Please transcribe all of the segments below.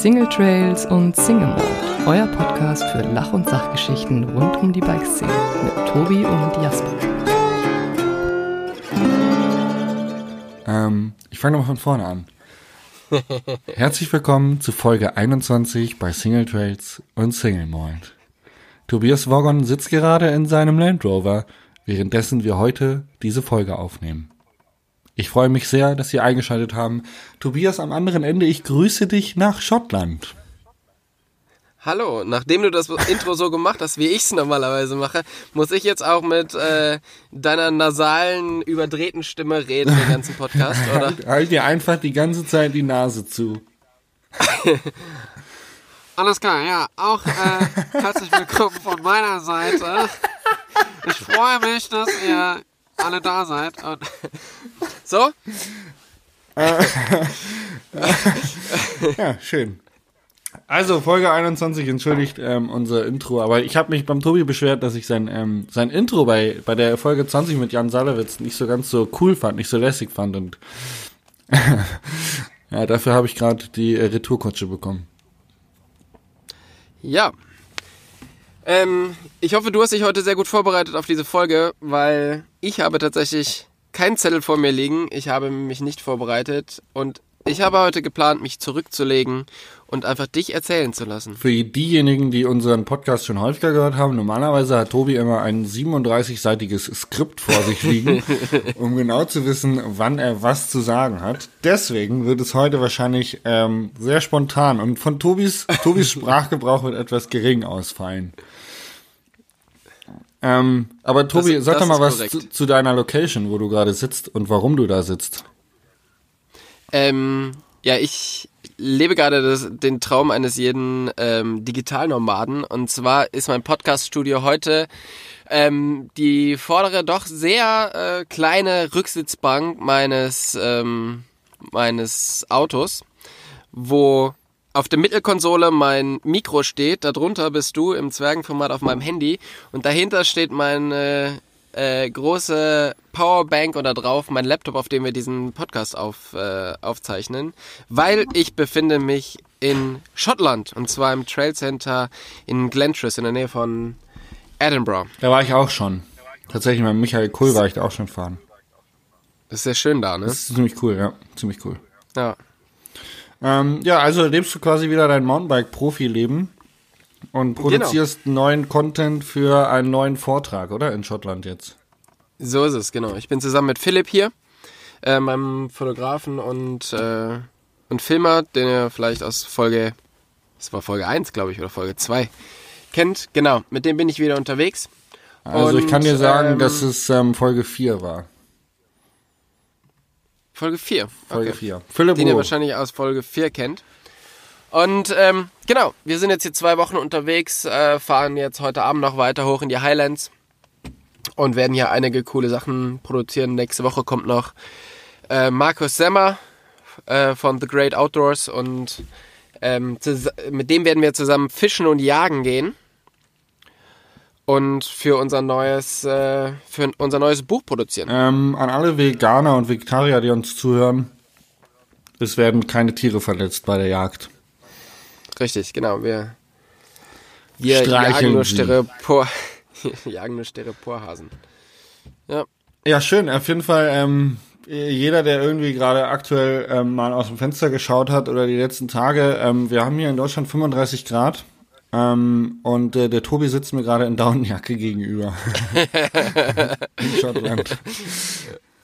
Single Trails und Single Mode, euer Podcast für Lach- und Sachgeschichten rund um die Bikeszene mit Tobi und Jasper. Ähm, ich fange nochmal von vorne an. Herzlich willkommen zu Folge 21 bei Single Trails und Single Mold. Tobias Woggon sitzt gerade in seinem Land Rover, währenddessen wir heute diese Folge aufnehmen. Ich freue mich sehr, dass Sie eingeschaltet haben. Tobias am anderen Ende, ich grüße dich nach Schottland. Hallo, nachdem du das Intro so gemacht hast, wie ich es normalerweise mache, muss ich jetzt auch mit äh, deiner nasalen, überdrehten Stimme reden, den ganzen Podcast, oder? Halt, halt dir einfach die ganze Zeit die Nase zu. Alles klar, ja. Auch äh, herzlich willkommen von meiner Seite. Ich freue mich, dass ihr alle da seid. Und So? Ja, schön. Also Folge 21 entschuldigt ähm, unser Intro, aber ich habe mich beim Tobi beschwert, dass ich sein ähm, sein Intro bei bei der Folge 20 mit Jan Salewitz nicht so ganz so cool fand, nicht so lässig fand und ja, dafür habe ich gerade die äh, Retourkutsche bekommen. Ja. Ähm, ich hoffe, du hast dich heute sehr gut vorbereitet auf diese Folge, weil ich habe tatsächlich keinen Zettel vor mir liegen. Ich habe mich nicht vorbereitet und ich habe heute geplant, mich zurückzulegen und einfach dich erzählen zu lassen. Für diejenigen, die unseren Podcast schon häufiger gehört haben, normalerweise hat Tobi immer ein 37-seitiges Skript vor sich liegen, um genau zu wissen, wann er was zu sagen hat. Deswegen wird es heute wahrscheinlich ähm, sehr spontan und von Tobis, Tobis Sprachgebrauch wird etwas gering ausfallen. Ähm, aber Tobi, Das- sag das doch mal was zu, zu deiner Location, wo du gerade sitzt und warum du da sitzt. Ähm, ja, ich lebe gerade das, den Traum eines jeden ähm, Digitalnomaden. Und zwar ist mein Podcast-Studio heute ähm, die vordere, doch sehr äh, kleine Rücksitzbank meines, ähm, meines Autos, wo auf der Mittelkonsole mein Mikro steht, darunter bist du im Zwergenformat auf meinem Handy und dahinter steht meine äh, große Powerbank und da drauf mein Laptop, auf dem wir diesen Podcast auf, äh, aufzeichnen, weil ich befinde mich in Schottland und zwar im Trail Center in Glentris in der Nähe von Edinburgh. Da war ich auch schon. Tatsächlich, mit Michael Kohl war ich da auch schon fahren. Das ist sehr schön da, ne? Das ist ziemlich cool, ja. Ziemlich cool. Ja. Ähm, ja, also lebst du quasi wieder dein Mountainbike-Profi-Leben und produzierst neuen Content für einen neuen Vortrag, oder? In Schottland jetzt. So ist es, genau. Ich bin zusammen mit Philipp hier, äh, meinem Fotografen und, äh, und Filmer, den ihr vielleicht aus Folge, das war Folge 1, glaube ich, oder Folge 2, kennt. Genau, mit dem bin ich wieder unterwegs. Also ich kann dir Und, sagen, ähm, dass es ähm, Folge 4 war. Folge 4. Folge okay. 4. Philipp Den ihr wahrscheinlich aus Folge 4 kennt. Und ähm, genau, wir sind jetzt hier zwei Wochen unterwegs, äh, fahren jetzt heute Abend noch weiter hoch in die Highlands und werden hier einige coole Sachen produzieren. Nächste Woche kommt noch äh, Markus Semmer äh, von The Great Outdoors und ähm, mit dem werden wir zusammen fischen und jagen gehen. Und für unser neues, äh, für unser neues Buch produzieren. Ähm, an alle Veganer und Vegetarier, die uns zuhören, es werden keine Tiere verletzt bei der Jagd. Richtig, genau. Wir, wir jagen nur sie. Styropor, jagen nur Styroporhasen. Ja, Ja, schön. Auf jeden Fall, ähm, jeder, der irgendwie gerade aktuell ähm, mal aus dem Fenster geschaut hat oder die letzten Tage, ähm, wir haben hier in Deutschland 35 Grad. Ähm, und äh, der Tobi sitzt mir gerade in Daunenjacke gegenüber. in Schottland.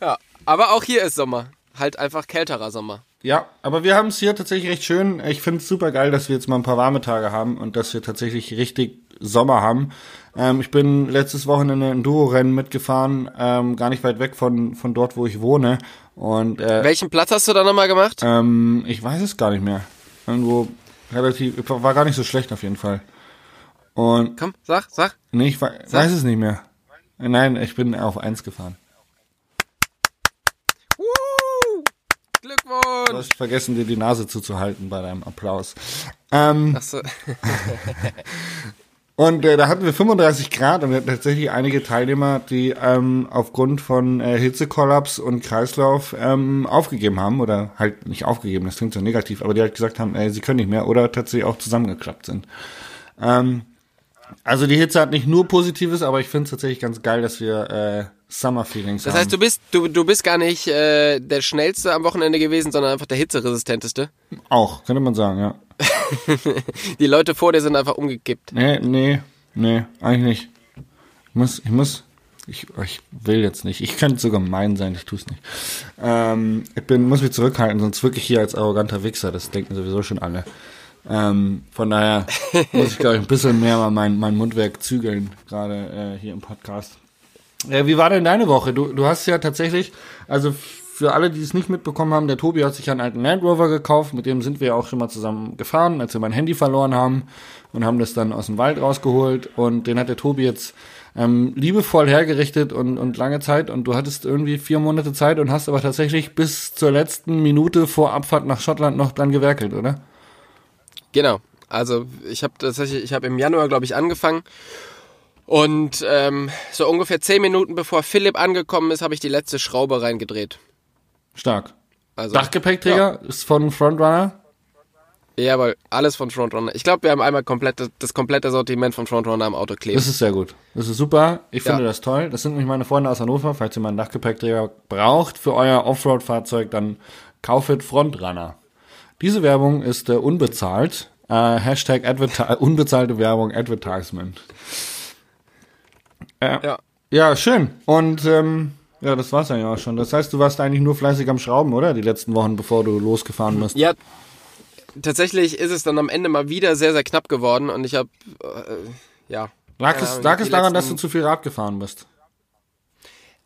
ja. Aber auch hier ist Sommer. Halt einfach kälterer Sommer. Ja, aber wir haben es hier tatsächlich recht schön. Ich finde es super geil, dass wir jetzt mal ein paar warme Tage haben und dass wir tatsächlich richtig Sommer haben. Ähm, ich bin letztes Wochenende ein Enduro-Rennen mitgefahren, ähm, gar nicht weit weg von, von dort, wo ich wohne. Und äh, Welchen Platz hast du da nochmal gemacht? ähm, ich weiß es gar nicht mehr. Irgendwo relativ, war gar nicht so schlecht auf jeden Fall. Und Komm, sag, sag. nee, ich we- weiß es nicht mehr. Nein, ich bin auf eins gefahren. Woo! Du Glückwunsch! hast vergessen, dir die Nase zuzuhalten bei deinem Applaus. Ähm, Achso. Und äh, da hatten wir 35 Grad und wir hatten tatsächlich einige Teilnehmer, die ähm, aufgrund von äh, Hitzekollaps und Kreislauf ähm, aufgegeben haben oder halt nicht aufgegeben, das klingt so negativ, aber die halt gesagt haben, äh, sie können nicht mehr oder tatsächlich auch zusammengeklappt sind. Ähm, also die Hitze hat nicht nur Positives, aber ich finde es tatsächlich ganz geil, dass wir äh, Summer Feelings Das haben. heißt, du bist, du, du bist gar nicht äh, der schnellste am Wochenende gewesen, sondern einfach der hitzeresistenteste. auch, könnte man sagen, ja. Die Leute vor dir sind einfach umgekippt. Nee, nee, nee, eigentlich nicht. Ich muss, ich muss, ich, ich will jetzt nicht. Ich könnte so gemein sein, ich tue es nicht. Ähm, ich bin, muss mich zurückhalten, sonst wirklich hier als arroganter Wichser. Das denken sowieso schon alle. Ähm, von daher muss ich, glaube ich, ein bisschen mehr mal mein, mein Mundwerk zügeln, gerade äh, hier im Podcast. Wie war denn deine Woche? Du, du hast ja tatsächlich, also für alle, die es nicht mitbekommen haben, der Tobi hat sich einen alten Land Rover gekauft, mit dem sind wir auch schon mal zusammen gefahren, als wir mein Handy verloren haben und haben das dann aus dem Wald rausgeholt und den hat der Tobi jetzt ähm, liebevoll hergerichtet und, und lange Zeit und du hattest irgendwie vier Monate Zeit und hast aber tatsächlich bis zur letzten Minute vor Abfahrt nach Schottland noch dran gewerkelt, oder? Genau. Also ich habe tatsächlich, ich habe im Januar, glaube ich, angefangen. Und ähm, so ungefähr zehn Minuten bevor Philipp angekommen ist, habe ich die letzte Schraube reingedreht. Stark. Also, Dachgepäckträger ist von Frontrunner. Ja, weil alles von Frontrunner. Ich glaube, wir haben einmal komplett das, komplette Sortiment von Frontrunner am Auto kleben. Das ist sehr gut. Das ist super. Ich Ja. finde das toll. Das sind nämlich meine Freunde aus Hannover. Falls ihr mal einen Dachgepäckträger braucht für euer Offroad-Fahrzeug, dann kaufet Frontrunner. Diese Werbung ist äh, unbezahlt. Äh, Hashtag unbezahlte Werbung Advertisement. Äh, Ja. ja, schön. Und ähm, ja, das war's dann ja auch schon. Das heißt, du warst eigentlich nur fleißig am Schrauben, oder? Die letzten Wochen, bevor du losgefahren bist. Ja, tatsächlich ist es dann am Ende mal wieder sehr, sehr knapp geworden und ich habe, äh, ja. Lag es, lag es daran, dass du letzten- zu viel Rad gefahren bist?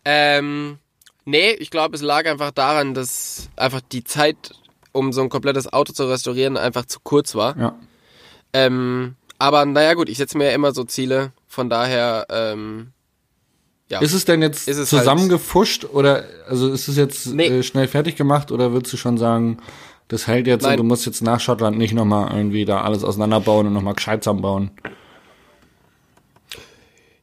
Ähm, nee, ich glaube, es lag einfach daran, dass einfach die Zeit, um so ein komplettes Auto zu restaurieren, einfach zu kurz war. Ja. Ähm, aber naja gut, ich setze mir ja immer so Ziele, von daher, ähm, ja. Ist es denn jetzt es zusammengefuscht oder also ist es jetzt Nee. äh, schnell fertig gemacht oder würdest du schon sagen, das hält jetzt Nein. und du musst jetzt nach Schottland nicht nochmal irgendwie da alles auseinanderbauen und nochmal gescheit zusammenbauen?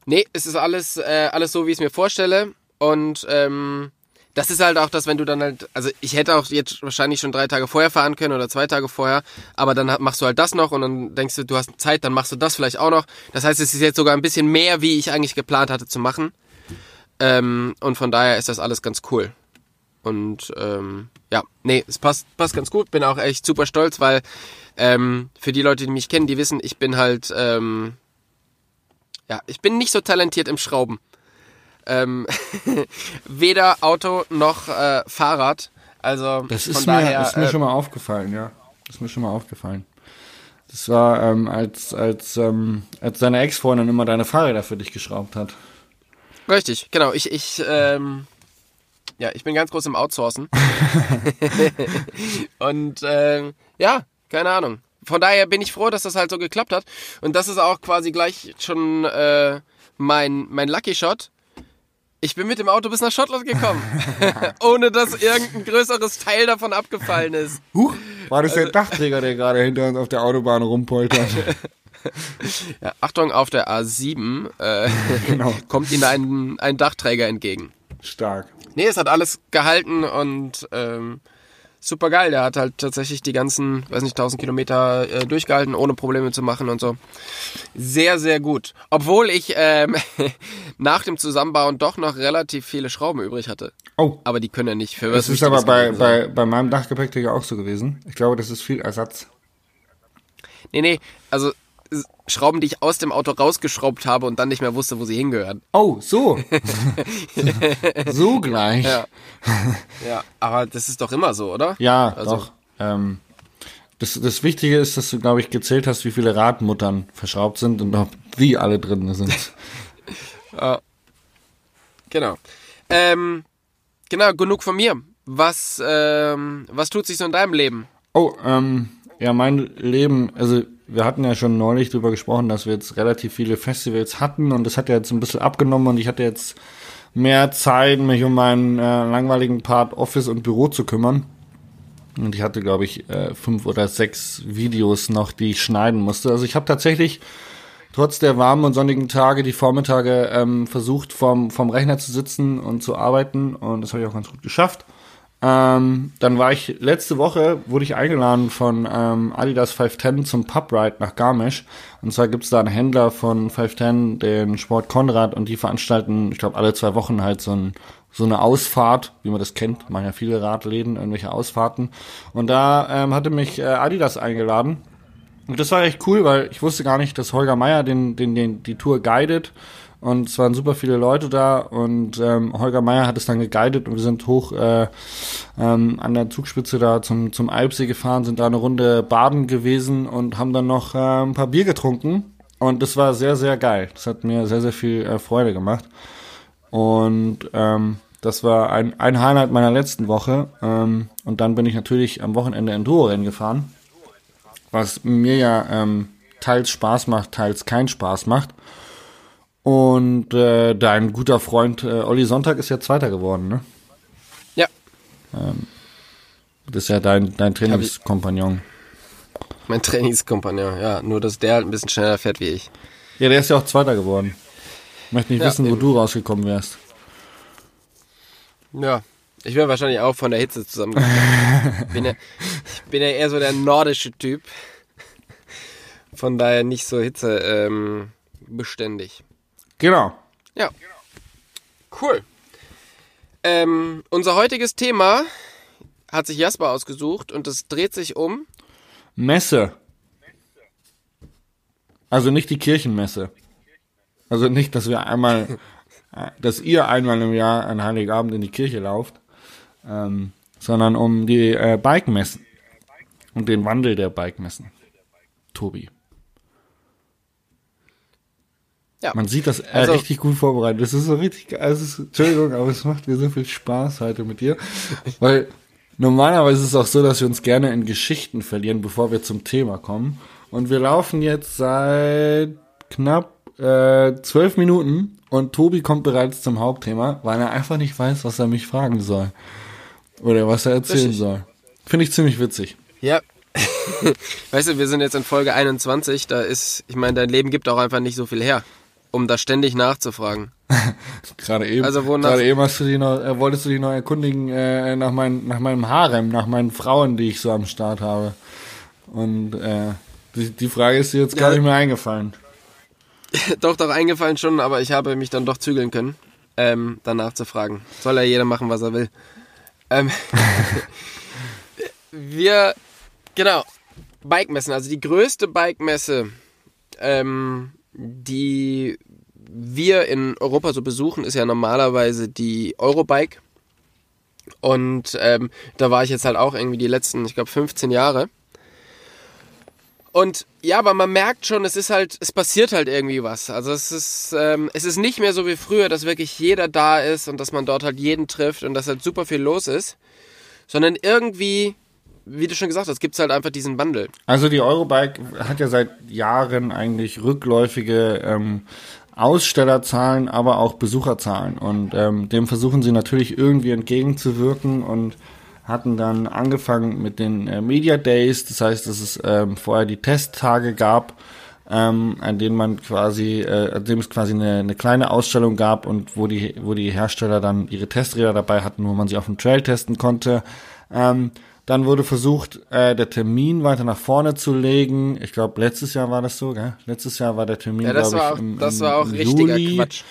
Nee, es ist alles, äh, alles so, wie ich es mir vorstelle. Und ähm, das ist halt auch das, wenn du dann halt, also ich hätte auch jetzt wahrscheinlich schon drei Tage vorher fahren können oder zwei Tage vorher, aber dann machst du halt das noch und dann denkst du, du hast Zeit, dann machst du das vielleicht auch noch. Das heißt, es ist jetzt sogar ein bisschen mehr, wie ich eigentlich geplant hatte zu machen. Ähm, und von daher ist das alles ganz cool. Und ähm, ja, nee, es passt, passt ganz gut. Bin auch echt super stolz, weil ähm, für die Leute, die mich kennen, die wissen, ich bin halt, ähm, ja, ich bin nicht so talentiert im Schrauben. Ähm, weder Auto noch äh, Fahrrad. Also Das von ist mir, daher. ist mir äh, schon mal aufgefallen, ja. Das ist mir schon mal aufgefallen. Das war, ähm, als, als, ähm, als deine Ex-Freundin immer deine Fahrräder für dich geschraubt hat. Richtig, genau. Ich, ich, ähm, ja, ich bin ganz groß im Outsourcen. und ähm, ja, keine Ahnung. Von daher bin ich froh, dass das halt so geklappt hat. Und das ist auch quasi gleich schon äh, mein, mein Lucky Shot. Ich bin mit dem Auto bis nach Schottland gekommen, ohne dass irgendein größeres Teil davon abgefallen ist. Huch, war das Also der Dachträger, der gerade hinter uns auf der Autobahn rumpoltert? Ja, Achtung, auf der A7 äh, Genau. kommt Ihnen ein, ein Dachträger entgegen. Stark. Nee, es hat alles gehalten und ähm, super geil. Der hat halt tatsächlich die ganzen, weiß nicht, 1000 Kilometer äh, durchgehalten, ohne Probleme zu machen und so. Sehr, sehr gut. Obwohl ich ähm, nach dem Zusammenbauen doch noch relativ viele Schrauben übrig hatte. Oh, Aber die können ja nicht für was das ist aber bei, bei, bei meinem Dachgepäckträger auch so gewesen. Ich glaube, das ist viel Ersatz. Nee, nee, also Schrauben, die ich aus dem Auto rausgeschraubt habe und dann nicht mehr wusste, wo sie hingehören. Oh, so. so gleich. Ja, Ja. ja, aber das ist doch immer so, oder? Also- doch. Ähm, das, das Wichtige ist, dass du, glaube ich, gezählt hast, wie viele Radmuttern verschraubt sind und ob die alle drin sind. Genau. Ähm, genau, genug von mir. Was, ähm, was tut sich so in deinem Leben? Oh, ähm, ja, mein Leben, also wir hatten ja schon neulich drüber gesprochen, dass wir jetzt relativ viele Festivals hatten und das hat ja jetzt ein bisschen abgenommen und ich hatte jetzt mehr Zeit, mich um meinen äh, langweiligen Part Office und Büro zu kümmern. Und ich hatte, glaube ich, äh, fünf oder sechs Videos noch, die ich schneiden musste. Also ich habe tatsächlich trotz der warmen und sonnigen Tage die Vormittage ähm, versucht, vom, vom Rechner zu sitzen und zu arbeiten. Und das habe ich auch ganz gut geschafft. Ähm, dann war ich letzte Woche, wurde ich eingeladen von ähm, Adidas 510 zum Pub Ride nach Garmisch. Und zwar gibt's da einen Händler von 510, den Sport Konrad, und die veranstalten, ich glaube, alle zwei Wochen halt so, ein, so eine Ausfahrt, wie man das kennt, machen ja viele Radläden, irgendwelche Ausfahrten. Und da ähm, hatte mich äh, Adidas eingeladen. Und das war echt cool, weil ich wusste gar nicht, dass Holger Meier den, den, den, die Tour guidet. Und es waren super viele Leute da und ähm, Holger Meier hat es dann geguidet und wir sind hoch äh, ähm, an der Zugspitze da zum, zum Alpsee gefahren, sind da eine Runde baden gewesen und haben dann noch äh, ein paar Bier getrunken. Und das war sehr, sehr geil. Das hat mir sehr, sehr viel äh, Freude gemacht. Und ähm, das war ein, ein Highlight meiner letzten Woche. Ähm, und dann bin ich natürlich am Wochenende Enduro-Rennen gefahren, was mir ja ähm, teils Spaß macht, teils keinen Spaß macht. Und äh, dein guter Freund äh, Olli Sonntag ist ja Zweiter geworden, ne? Ja. Ähm, das ist ja dein, dein Trainingskompagnon. Mein Trainingskompagnon, ja. Nur, dass der halt ein bisschen schneller fährt wie ich. Ja, der ist ja auch Zweiter geworden. Ich möchte nicht Ja, wissen, wo eben. du rausgekommen wärst. Ja. Ich wäre wahrscheinlich auch von der Hitze zusammengekommen. bin ja, ich bin ja eher so der nordische Typ. Von daher nicht so Hitze ähm, beständig. Genau. Ja. Cool. Ähm, unser heutiges Thema hat sich Jasper ausgesucht und es dreht sich um. Messe. Also nicht die Kirchenmesse. Also nicht, dass wir einmal, äh, dass ihr einmal im Jahr an Heiligabend in die Kirche lauft, ähm, sondern um die äh, Bike-Messen und den Wandel der Bike-Messen. Tobi. Ja. Man sieht das äh, Also- richtig gut vorbereitet. Das ist so richtig, also Entschuldigung, aber es macht mir so viel Spaß heute mit dir, weil normalerweise ist es auch so, dass wir uns gerne in Geschichten verlieren, bevor wir zum Thema kommen. Und wir laufen jetzt seit knapp äh, zwölf Minuten und Tobi kommt bereits zum Hauptthema, weil er einfach nicht weiß, was er mich fragen soll. Oder was er erzählen Richtig. soll. Finde ich ziemlich witzig. Ja. weißt du, wir sind jetzt in Folge 21. Da ist, ich meine, dein Leben gibt auch einfach nicht so viel her, um da ständig nachzufragen. Gerade eben, Also gerade eben hast du dich noch, äh, wolltest du dich noch erkundigen äh, nach, mein, nach meinem Harem, nach meinen Frauen, die ich so am Start habe. Und äh, die, die Frage ist dir jetzt gar Ja. nicht mehr eingefallen. doch, doch eingefallen schon, aber ich habe mich dann doch zügeln können, ähm, danach zu fragen. Soll ja jeder machen, was er will. Ähm, wir, genau, Bike-Messen, also die größte Bike-Messe, ähm, die wir in Europa so besuchen, ist ja normalerweise die Eurobike. Und ähm, da war ich jetzt halt auch irgendwie die letzten, ich glaube, 15 Jahre. Und ja, aber man merkt schon, es ist halt, es passiert halt irgendwie was. Also es ist, ähm, es ist nicht mehr so wie früher, dass wirklich jeder da ist und dass man dort halt jeden trifft und dass halt super viel los ist, sondern irgendwie, wie du schon gesagt hast, gibt's halt einfach diesen Wandel. Also die Eurobike hat ja seit Jahren eigentlich rückläufige ähm, Ausstellerzahlen, aber auch Besucherzahlen. Und ähm, dem versuchen sie natürlich irgendwie entgegenzuwirken und hatten dann angefangen mit den äh, Media Days. Das heißt, dass es ähm, vorher die Testtage gab, ähm, an denen man quasi, äh, an dem es quasi eine, eine kleine Ausstellung gab und wo die, wo die Hersteller dann ihre Testräder dabei hatten, wo man sie auf dem Trail testen konnte. Ähm, dann wurde versucht, äh, der Termin weiter nach vorne zu legen. Ich glaube, letztes Jahr war das so, gell? Letztes Jahr war der Termin, Ja, das glaube ich, auch, im, das im, war auch richtiger Juli. Quatsch.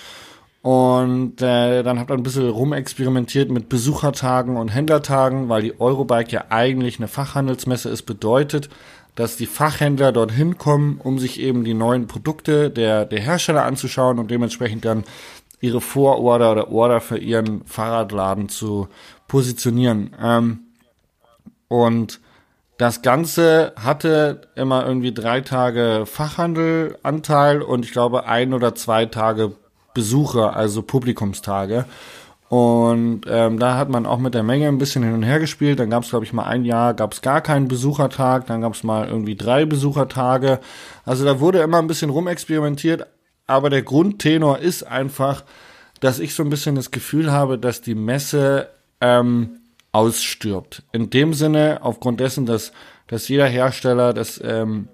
Und äh, dann hat man ein bisschen rumexperimentiert mit Besuchertagen und Händlertagen, weil die Eurobike ja eigentlich eine Fachhandelsmesse ist, bedeutet, dass die Fachhändler dorthin kommen, um sich eben die neuen Produkte der, der Hersteller anzuschauen und dementsprechend dann ihre Vororder oder Order für ihren Fahrradladen zu positionieren. Ähm, und das Ganze hatte immer irgendwie drei Tage Fachhandelanteil und ich glaube ein oder zwei Tage Besucher, also Publikumstage. Und ähm, da hat man auch mit der Menge ein bisschen hin und her gespielt. Dann gab es, glaube ich, mal ein Jahr, gab es gar keinen Besuchertag. Dann gab es mal irgendwie drei Besuchertage. Also da wurde immer ein bisschen rumexperimentiert. Aber der Grundtenor ist einfach, dass ich so ein bisschen das Gefühl habe, dass die Messe ähm, ausstirbt. In dem Sinne, aufgrund dessen, dass, dass jeder Hersteller das ähm,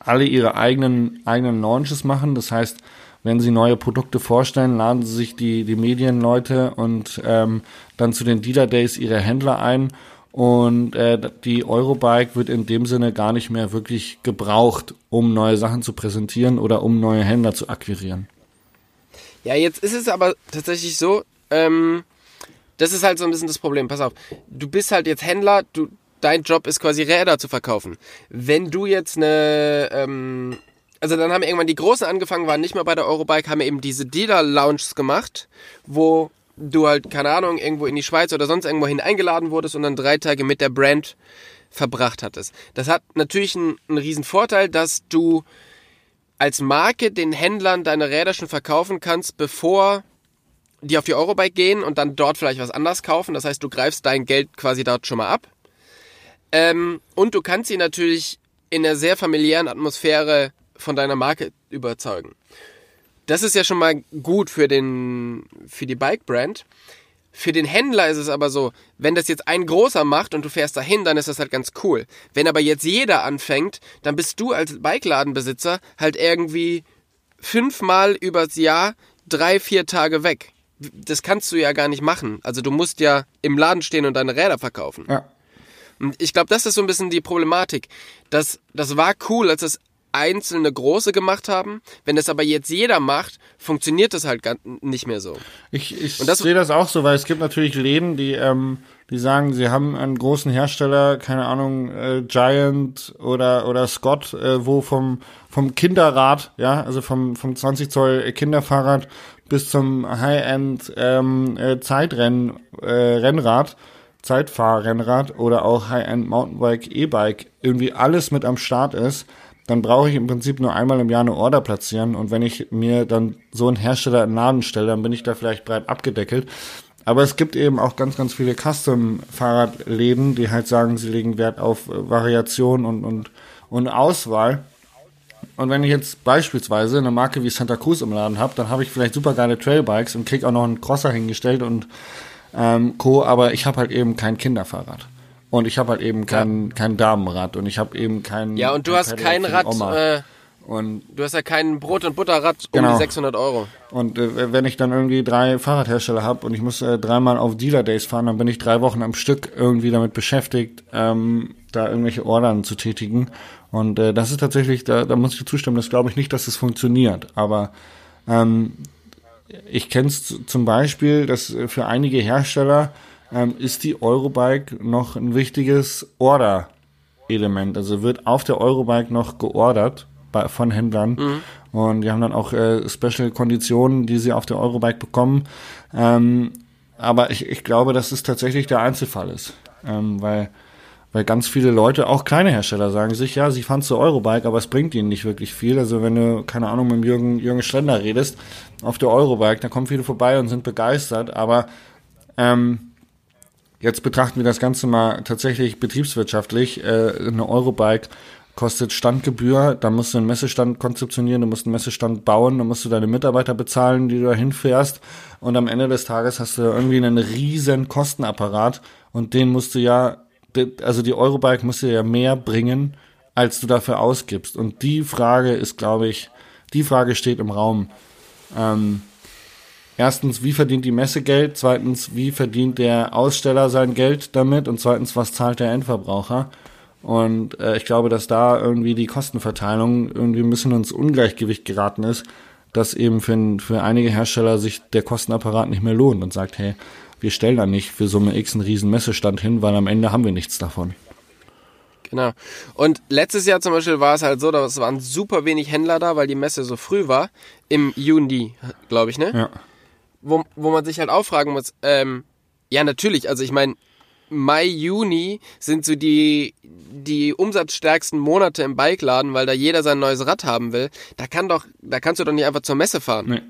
alle ihre eigenen, eigenen Launches machen. Das heißt, wenn sie neue Produkte vorstellen, laden sie sich die, die Medienleute und ähm, dann zu den Dealer Days ihre Händler ein. Und äh, die Eurobike wird in dem Sinne gar nicht mehr wirklich gebraucht, um neue Sachen zu präsentieren oder um neue Händler zu akquirieren. Ja, jetzt ist es aber tatsächlich so, ähm, das ist halt so ein bisschen das Problem. Pass auf, du bist halt jetzt Händler, du, dein Job ist quasi Räder zu verkaufen. Wenn du jetzt eine, ähm, also dann haben irgendwann die Großen angefangen, waren nicht mehr bei der Eurobike, haben eben diese Dealer-Lounges gemacht, wo du halt, keine Ahnung, irgendwo in die Schweiz oder sonst irgendwo hin eingeladen wurdest und dann drei Tage mit der Brand verbracht hattest. Das hat natürlich einen, einen riesen Vorteil, dass du als Marke den Händlern deine Räder schon verkaufen kannst, bevor die auf die Eurobike gehen und dann dort vielleicht was anderes kaufen. Das heißt, du greifst dein Geld quasi dort schon mal ab. Ähm, und du kannst sie natürlich in einer sehr familiären Atmosphäre von deiner Marke überzeugen. Das ist ja schon mal gut für, den, für die Bike-Brand. Für den Händler ist es aber so, wenn das jetzt ein großer macht und du fährst dahin, dann ist das halt ganz cool. Wenn aber jetzt jeder anfängt, dann bist du als Bikeladenbesitzer halt irgendwie fünfmal übers Jahr drei, vier Tage weg. Das kannst du ja gar nicht machen. Also du musst ja im Laden stehen und deine Räder verkaufen. Ja. Und ich glaube, das ist so ein bisschen die Problematik. Das, das war cool, als es einzelne große gemacht haben. Wenn das aber jetzt jeder macht, funktioniert das halt gar nicht mehr so. Ich, ich das- sehe das auch so, weil es gibt natürlich Läden, die, ähm, die sagen, sie haben einen großen Hersteller, keine Ahnung, äh, Giant oder, oder Scott, äh, wo vom, vom Kinderrad, ja, also vom, vom 20 Zoll Kinderfahrrad bis zum High-End ähm, äh, Zeitrenn, äh, Rennrad, Zeitfahrrennrad oder auch High-End Mountainbike, E-Bike irgendwie alles mit am Start ist, dann brauche ich im Prinzip nur einmal im Jahr eine Order platzieren und wenn ich mir dann so einen Hersteller in den Laden stelle, dann bin ich da vielleicht breit abgedeckelt. Aber es gibt eben auch ganz, ganz viele Custom-Fahrradläden, die halt sagen, sie legen Wert auf äh, Variation und, und, und Auswahl. Und wenn ich jetzt beispielsweise eine Marke wie Santa Cruz im Laden habe, dann habe ich vielleicht super geile Trailbikes und krieg auch noch einen Crosser hingestellt und ähm, Co. Aber ich habe halt eben kein Kinderfahrrad. Und ich habe halt eben kein, kein Damenrad und ich habe eben kein Ja, und du hast kein Rad, äh, und du hast ja kein Brot- und Butterrad um Genau. die 600 Euro. Und äh, wenn ich dann irgendwie drei Fahrradhersteller habe und ich muss äh, dreimal auf Dealer Days fahren, dann bin ich drei Wochen am Stück irgendwie damit beschäftigt, ähm, da irgendwelche Ordern zu tätigen. Und äh, das ist tatsächlich, da, da muss ich dir zustimmen, das glaube ich nicht, dass es funktioniert. Aber ähm, ich kenne es zum Beispiel, dass äh, für einige Hersteller ähm, ist die Eurobike noch ein wichtiges Order-Element. Also wird auf der Eurobike noch geordert von Händlern. Und die haben dann auch äh, Special-Konditionen, die sie auf der Eurobike bekommen. Ähm, aber ich, ich glaube, dass es tatsächlich der Einzelfall ist. Ähm, weil, weil ganz viele Leute, auch kleine Hersteller, sagen sich, ja, sie fahren zur Eurobike, aber es bringt ihnen nicht wirklich viel. Also wenn du, keine Ahnung, mit Jürgen, Jürgen Schlender redest auf der Eurobike, da kommen viele vorbei und sind begeistert, aber ähm, Jetzt betrachten wir das Ganze mal tatsächlich betriebswirtschaftlich. Äh, eine Eurobike kostet Standgebühr, da musst du einen Messestand konzeptionieren, du musst einen Messestand bauen, dann musst du deine Mitarbeiter bezahlen, die du da hinfährst und am Ende des Tages hast du irgendwie einen riesen Kostenapparat und den musst du ja, also die Eurobike musst du ja mehr bringen, als du dafür ausgibst. Und die Frage ist, glaube ich, die Frage steht im Raum. Ähm, Erstens, wie verdient die Messe Geld? Zweitens, wie verdient der Aussteller sein Geld damit? Und zweitens, was zahlt der Endverbraucher? Und äh, ich glaube, dass da irgendwie die Kostenverteilung irgendwie ein bisschen ins Ungleichgewicht geraten ist, dass eben für, für einige Hersteller sich der Kostenapparat nicht mehr lohnt und sagt, hey, wir stellen da nicht für Summe X einen riesen Messestand hin, weil am Ende haben wir nichts davon. Genau. Und letztes Jahr zum Beispiel war es halt so, da waren super wenig Händler da, weil die Messe so früh war. Im Juni, glaube ich, ne? Ja. Wo, wo man sich halt auch fragen muss, ähm, ja, natürlich, also ich meine, Mai, Juni sind so die, die umsatzstärksten Monate im Bikeladen, weil da jeder sein neues Rad haben will. Da kann doch, da kannst du doch nicht einfach zur Messe fahren. Nee.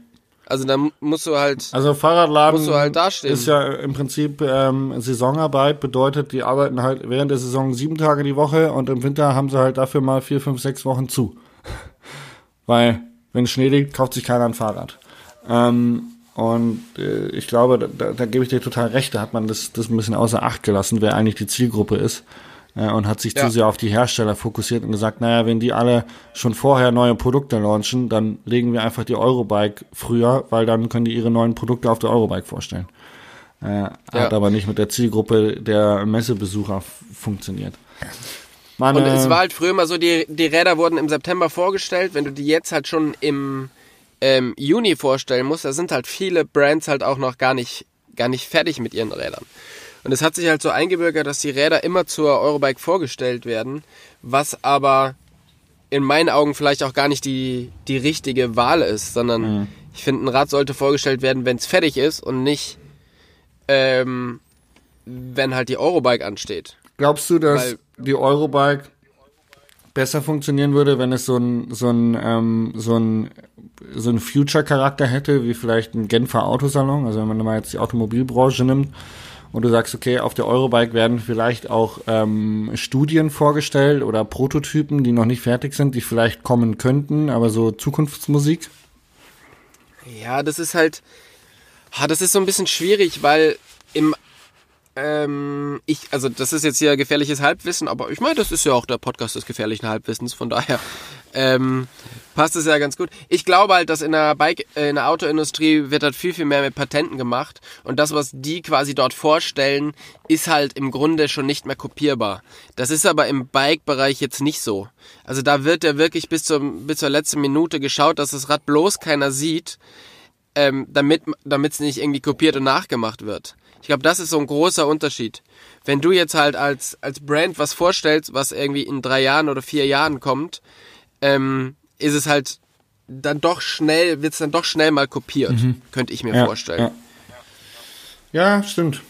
Also da mu- musst du halt, Also Fahrradladen Musst du halt dastehen. ist ja im Prinzip ähm, Saisonarbeit, bedeutet, die arbeiten halt während der Saison sieben Tage die Woche und im Winter haben sie halt dafür mal vier, fünf, sechs Wochen zu. Weil, wenn Schnee liegt, kauft sich keiner ein Fahrrad. Ähm, und äh, ich glaube, da, da, da gebe ich dir total recht, da hat man das, das ein bisschen außer Acht gelassen, wer eigentlich die Zielgruppe ist. äh, und hat sich Ja. zu sehr auf die Hersteller fokussiert und gesagt, naja, wenn die alle schon vorher neue Produkte launchen, dann legen wir einfach die Eurobike früher, weil dann können die ihre neuen Produkte auf der Eurobike vorstellen. Äh, Hat aber nicht mit der Zielgruppe der Messebesucher funktioniert. Man, Und es war halt früher immer so, die, die Räder wurden im September vorgestellt. Wenn du die jetzt halt schon im ähm, Juni vorstellen musst, da sind halt viele Brands halt auch noch gar nicht, gar nicht fertig mit ihren Rädern. Und es hat sich halt so eingebürgert, dass die Räder immer zur Eurobike vorgestellt werden, was aber in meinen Augen vielleicht auch gar nicht die, die richtige Wahl ist, sondern ich finde, ein Rad sollte vorgestellt werden, wenn es fertig ist und nicht, ähm, wenn halt die Eurobike ansteht. Glaubst du, dass Weil- die Eurobike besser funktionieren würde, wenn es so ein so ein ähm, so ein so ein Future-Charakter hätte, wie vielleicht ein Genfer Autosalon? Also wenn man mal jetzt die Automobilbranche nimmt und du sagst, okay, auf der Eurobike werden vielleicht auch ähm, Studien vorgestellt oder Prototypen, die noch nicht fertig sind, die vielleicht kommen könnten, aber so Zukunftsmusik. Ja, das ist halt, ah, das ist so ein bisschen schwierig, weil im, ähm, ich, also das ist jetzt hier gefährliches Halbwissen, aber ich meine, das ist ja auch der Podcast des gefährlichen Halbwissens, von daher ähm, passt es ja ganz gut. Ich glaube halt, dass in der Bike, äh, in der Autoindustrie wird halt viel, viel mehr mit Patenten gemacht und das, was die quasi dort vorstellen, ist halt im Grunde schon nicht mehr kopierbar. Das ist aber im Bike-Bereich jetzt nicht so. Also da wird ja wirklich bis, zum, bis zur letzten Minute geschaut, dass das Rad bloß keiner sieht, ähm, damit es nicht irgendwie kopiert und nachgemacht wird. Ich glaube, das ist so ein großer Unterschied. Wenn du jetzt halt als, als Brand was vorstellst, was irgendwie in drei Jahren oder vier Jahren kommt, ähm, ist es halt dann doch schnell, wird es dann doch schnell mal kopiert, könnte ich mir vorstellen. Ja, ja stimmt.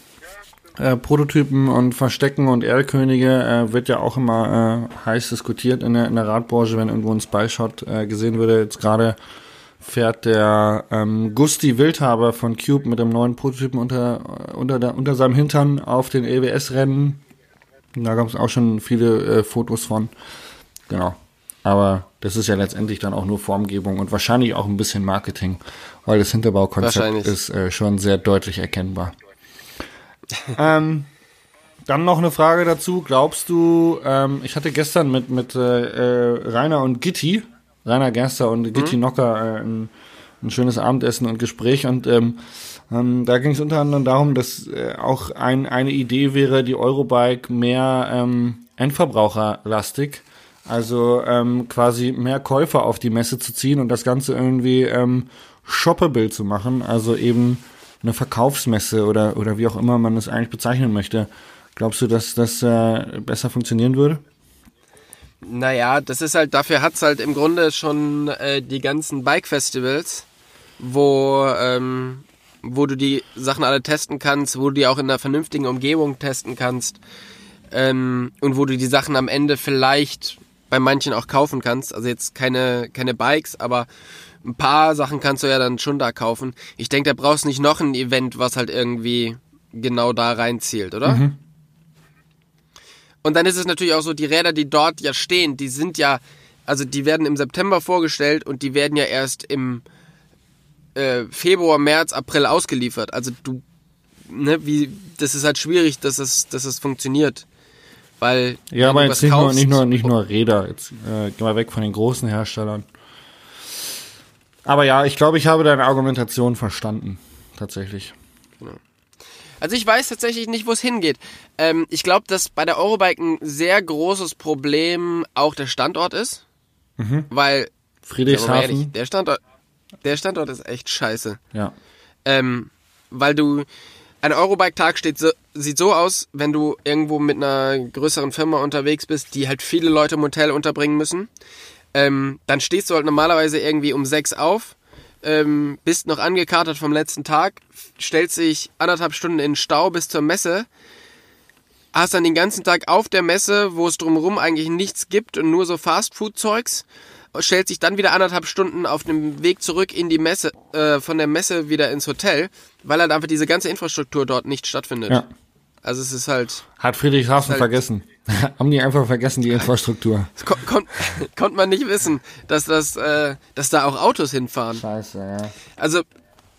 Äh, Prototypen und Verstecken und Erlkönige äh, wird ja auch immer äh, heiß diskutiert in der, in der Radbranche, wenn irgendwo ein Spy-Shot äh, gesehen würde. Jetzt gerade fährt der ähm, Gusti Wildhaber von Cube mit dem neuen Prototypen unter, unter, der, unter seinem Hintern auf den EWS-Rennen. Da gab es auch schon viele äh, Fotos von. Genau. Aber das ist ja letztendlich dann auch nur Formgebung und wahrscheinlich auch ein bisschen Marketing, weil das Hinterbaukonzept ist äh, schon sehr deutlich erkennbar. ähm, dann noch eine Frage dazu. Glaubst du, ähm, ich hatte gestern mit, mit äh, äh, Rainer und Gitti, Rainer Gerster und Gitti Nocker, äh, ein, ein schönes Abendessen und Gespräch und ähm, ähm, da ging es unter anderem darum, dass äh, auch ein, eine Idee wäre, die Eurobike mehr ähm, Endverbraucherlastig, also ähm, quasi mehr Käufer auf die Messe zu ziehen und das Ganze irgendwie ähm, shoppable zu machen, also eben eine Verkaufsmesse oder, oder wie auch immer man es eigentlich bezeichnen möchte. Glaubst du, dass das äh, besser funktionieren würde? Naja, das ist halt, dafür hat's halt im Grunde schon äh, die ganzen Bike-Festivals, wo, ähm, wo du die Sachen alle testen kannst, wo du die auch in einer vernünftigen Umgebung testen kannst ähm, und wo du die Sachen am Ende vielleicht bei manchen auch kaufen kannst. Also jetzt keine, keine Bikes, aber ein paar Sachen kannst du ja dann schon da kaufen. Ich denke, da brauchst du nicht noch ein Event, was halt irgendwie genau da reinzielt, oder? Und dann ist es natürlich auch so, die Räder, die dort ja stehen, die sind ja, also die werden im September vorgestellt und die werden ja erst im äh, Februar, März, April ausgeliefert. Also du, ne, wie, das ist halt schwierig, dass es, dass es funktioniert. Weil, Ja, aber jetzt nicht nur, kaufst- nicht nur, nicht nur Räder. Jetzt äh, gehen wir weg von den großen Herstellern. Aber ja, ich glaube, ich habe deine Argumentation verstanden. Tatsächlich. Also ich weiß tatsächlich nicht, wo es hingeht. Ähm, ich glaube, dass bei der Eurobike ein sehr großes Problem auch der Standort ist. Weil, sagen wir mal ehrlich, Friedrichshafen. der Standort, der Standort ist echt scheiße. Ja. Ähm, weil du, ein Eurobike-Tag so, sieht so aus, wenn du irgendwo mit einer größeren Firma unterwegs bist, die halt viele Leute im Hotel unterbringen müssen. Ähm, dann stehst du halt normalerweise irgendwie um sechs auf, ähm, bist noch angekatert vom letzten Tag, stellst dich anderthalb Stunden in Stau bis zur Messe, hast dann den ganzen Tag auf der Messe, wo es drumherum eigentlich nichts gibt und nur so Fastfood-Zeugs, stellt sich dann wieder anderthalb Stunden auf dem Weg zurück in die Messe, äh, von der Messe wieder ins Hotel, weil halt einfach diese ganze Infrastruktur dort nicht stattfindet. Ja. Also es ist halt, Hat Friedrichshafen Halt- vergessen. Haben die einfach vergessen, die Infrastruktur. kon kon konnte man nicht wissen, dass das, äh, dass da auch Autos hinfahren. Scheiße, ja. Also,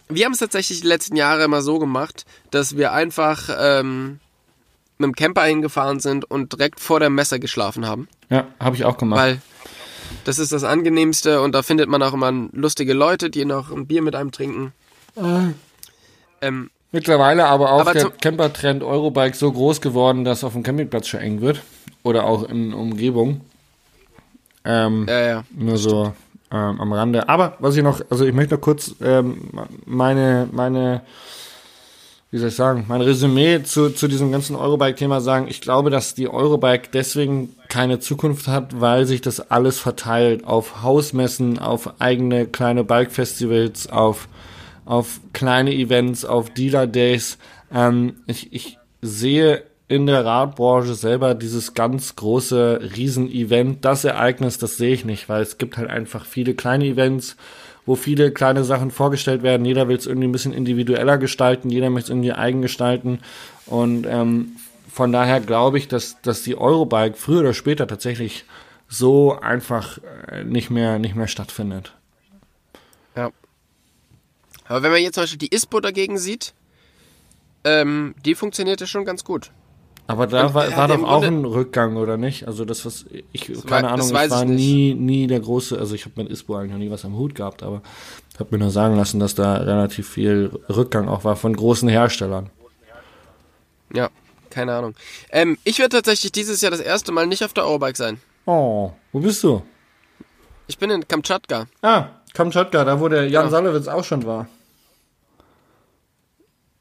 wir haben es tatsächlich die letzten Jahre immer so gemacht, dass wir einfach ähm, mit dem Camper hingefahren sind und direkt vor der Messe geschlafen haben. Ja, habe ich auch gemacht. Weil das ist das Angenehmste und da findet man auch immer lustige Leute, die noch ein Bier mit einem trinken. Ähm, Mittlerweile aber auch Aber der Campertrend Eurobike so groß geworden, dass auf dem Campingplatz schon eng wird. Oder auch in Umgebung. Ähm, ja, ja. Nur so ähm, am Rande. Aber was ich noch, also ich möchte noch kurz ähm, meine, meine, wie soll ich sagen, mein Resümee zu, zu diesem ganzen Eurobike-Thema sagen. Ich glaube, dass die Eurobike deswegen keine Zukunft hat, weil sich das alles verteilt auf Hausmessen, auf eigene kleine Bike-Festivals, auf, auf kleine Events, auf Dealer-Days. Ähm, ich, ich sehe in der Radbranche selber dieses ganz große Riesen-Event, das Ereignis, das sehe ich nicht, weil es gibt halt einfach viele kleine Events, wo viele kleine Sachen vorgestellt werden. Jeder will es irgendwie ein bisschen individueller gestalten, jeder möchte es irgendwie eigen gestalten. Und ähm, von daher glaube ich, dass, dass die Eurobike früher oder später tatsächlich so einfach äh, nicht mehr, nicht mehr stattfindet. Ja. Aber wenn man jetzt zum Beispiel die ISPO dagegen sieht, ähm, die funktionierte schon ganz gut. Aber da Und war, er war doch auch Grunde- ein Rückgang, oder nicht? Also das, was ich, war- keine das Ahnung, weiß ich war nie, nie der große, also ich habe mit ISPO eigentlich noch nie was am Hut gehabt, aber habe mir nur sagen lassen, dass da relativ viel Rückgang auch war von großen Herstellern. Ja, keine Ahnung. Ähm, ich werde tatsächlich dieses Jahr das erste Mal nicht auf der Eurobike sein. Oh, wo bist du? Ich bin in Kamtschatka. Ah, Kamtschatka, da wo der Jan Ja. Salowitz auch schon war.